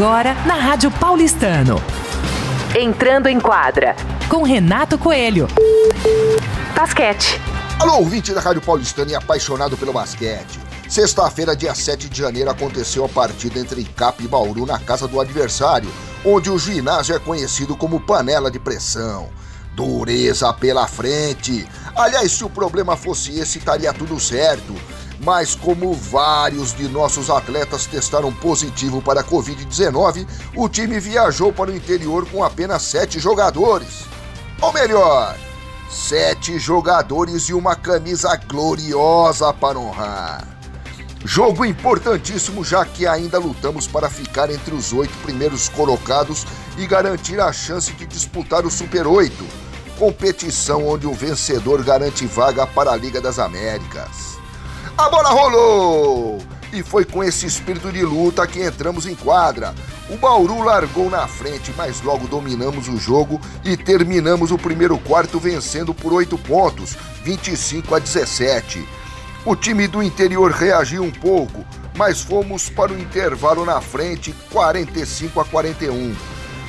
Agora na Rádio Paulistano. Entrando em quadra com Renato Coelho. Basquete. Alô, ouvinte da Rádio Paulistano e apaixonado pelo basquete. Sexta-feira, dia 7 de janeiro, aconteceu a partida entre Cap e Bauru na casa do adversário, onde o ginásio é conhecido como panela de pressão. Dureza pela frente. Aliás, se o problema fosse esse, estaria tudo certo. Mas como vários de nossos atletas testaram positivo para a Covid-19, o time viajou para o interior com apenas sete jogadores. Ou melhor, sete jogadores e uma camisa gloriosa para honrar. Jogo importantíssimo, já que ainda lutamos para ficar entre os oito primeiros colocados e garantir a chance de disputar o Super 8, competição onde o vencedor garante vaga para a Liga das Américas. A bola rolou! E foi com esse espírito de luta que entramos em quadra. O Bauru largou na frente, mas logo dominamos o jogo e terminamos o primeiro quarto vencendo por 8 pontos, 25 a 17. O time do interior reagiu um pouco, mas fomos para o intervalo na frente, 45 a 41.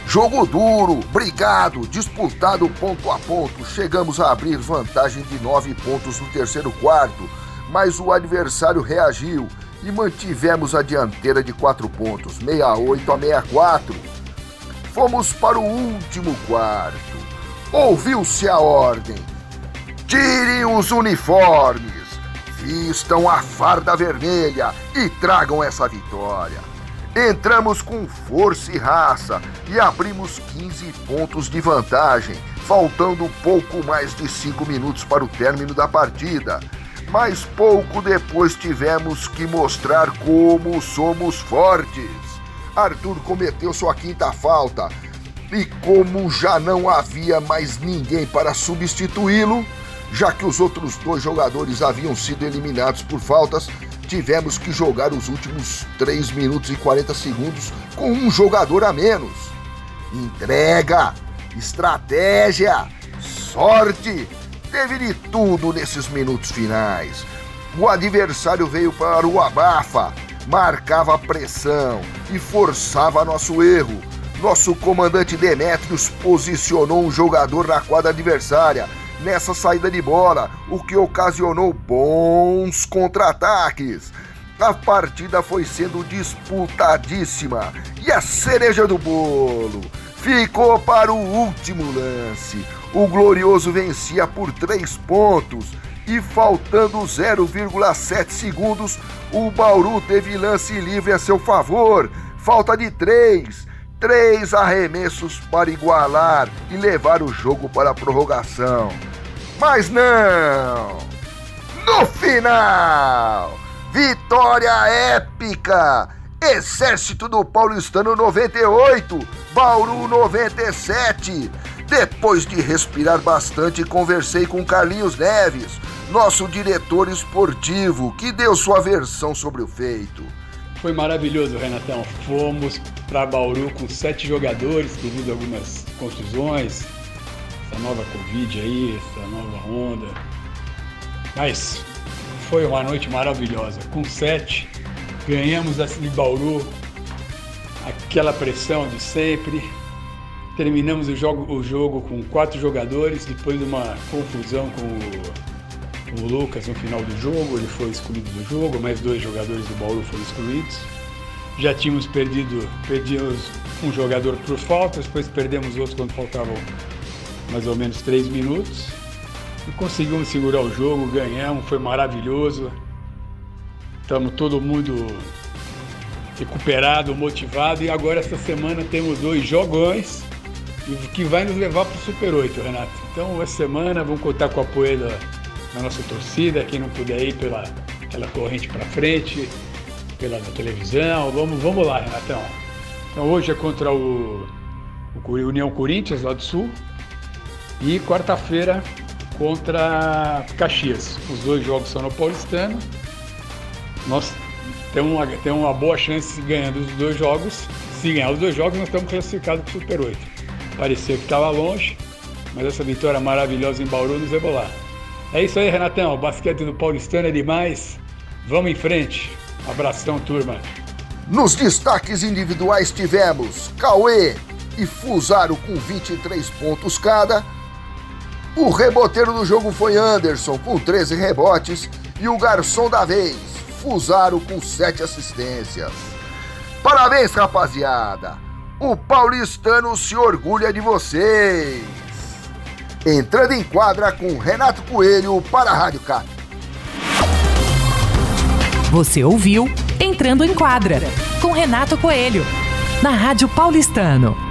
Jogo duro, brigado, disputado ponto a ponto. Chegamos a abrir vantagem de 9 pontos no terceiro quarto, mas o adversário reagiu e mantivemos a dianteira de 4 pontos, 68 a 64. Fomos para o último quarto. Ouviu-se a ordem: tirem os uniformes vistam a farda vermelha e tragam essa vitória. Entramos com força e raça e abrimos 15 pontos de vantagem, faltando pouco mais de 5 minutos para o término da partida. Mas pouco depois tivemos que mostrar como somos fortes. Arthur cometeu sua quinta falta e, como já não havia mais ninguém para substituí-lo, já que os outros dois jogadores haviam sido eliminados por faltas, tivemos que jogar os últimos 3 minutos e 40 segundos com um jogador a menos. Entrega, estratégia, sorte, teve de tudo nesses minutos finais. O adversário veio para o abafa, marcava pressão e forçava nosso erro. Nosso comandante Demetrios posicionou um jogador na quadra adversária nessa saída de bola, o que ocasionou bons contra-ataques. A partida foi sendo disputadíssima e a cereja do bolo ficou para o último lance. O Glorioso vencia por três pontos e faltando 0,7 segundos, o Bauru teve lance livre a seu favor. Falta de três três arremessos para igualar e levar o jogo para a prorrogação. Mas não! No final! Vitória épica! Exército do Paulistano 98, Bauru 97. Depois de respirar bastante, conversei com Carlinhos Neves, nosso diretor esportivo, que deu sua versão sobre o feito. Foi maravilhoso, Renatão. Fomos para Bauru com sete jogadores devido a algumas contusões, essa nova Covid aí, essa nova onda. Mas foi uma noite maravilhosa. Com sete, ganhamos de Bauru, aquela pressão de sempre. Terminamos o jogo, o jogo com quatro jogadores, depois de uma confusão com o, o Lucas no final do jogo, ele foi excluído do jogo, mais dois jogadores do Bauru foram excluídos. Já tínhamos perdido, perdimos um jogador por faltas, depois perdemos outro quando faltavam mais ou menos três minutos. E conseguimos segurar o jogo, ganhamos, foi maravilhoso. Estamos todo mundo recuperado, motivado e agora essa semana temos dois jogões que vai nos levar para o Super 8, Renato. Então essa semana vamos contar com o apoio da, da nossa torcida, quem não puder ir pela aquela corrente para frente, pela televisão, vamos, vamos lá, Renatão. Então hoje é contra o, o União Corinthians lá do Sul, e quarta-feira contra Caxias. Os dois jogos são no Paulistano. Nós temos uma, temos uma boa chance de ganhando os dois jogos. Se ganhar os dois jogos, nós estamos classificados para o Super 8. Parecia que estava longe, mas essa vitória maravilhosa em Bauru nos lá. É isso aí, Renatão. O basquete do Paulistano é demais. Vamos em frente. Abração, turma. Nos destaques individuais tivemos Cauê e Fusaro com 23 pontos cada. O reboteiro do jogo foi Anderson com 13 rebotes e o garçom da vez, Fusaro com 7 assistências. Parabéns, rapaziada! O paulistano se orgulha de vocês! Entrando em quadra com Renato Coelho para a Rádio Cap. Você ouviu Entrando em Quadra, com Renato Coelho, na Rádio Paulistano.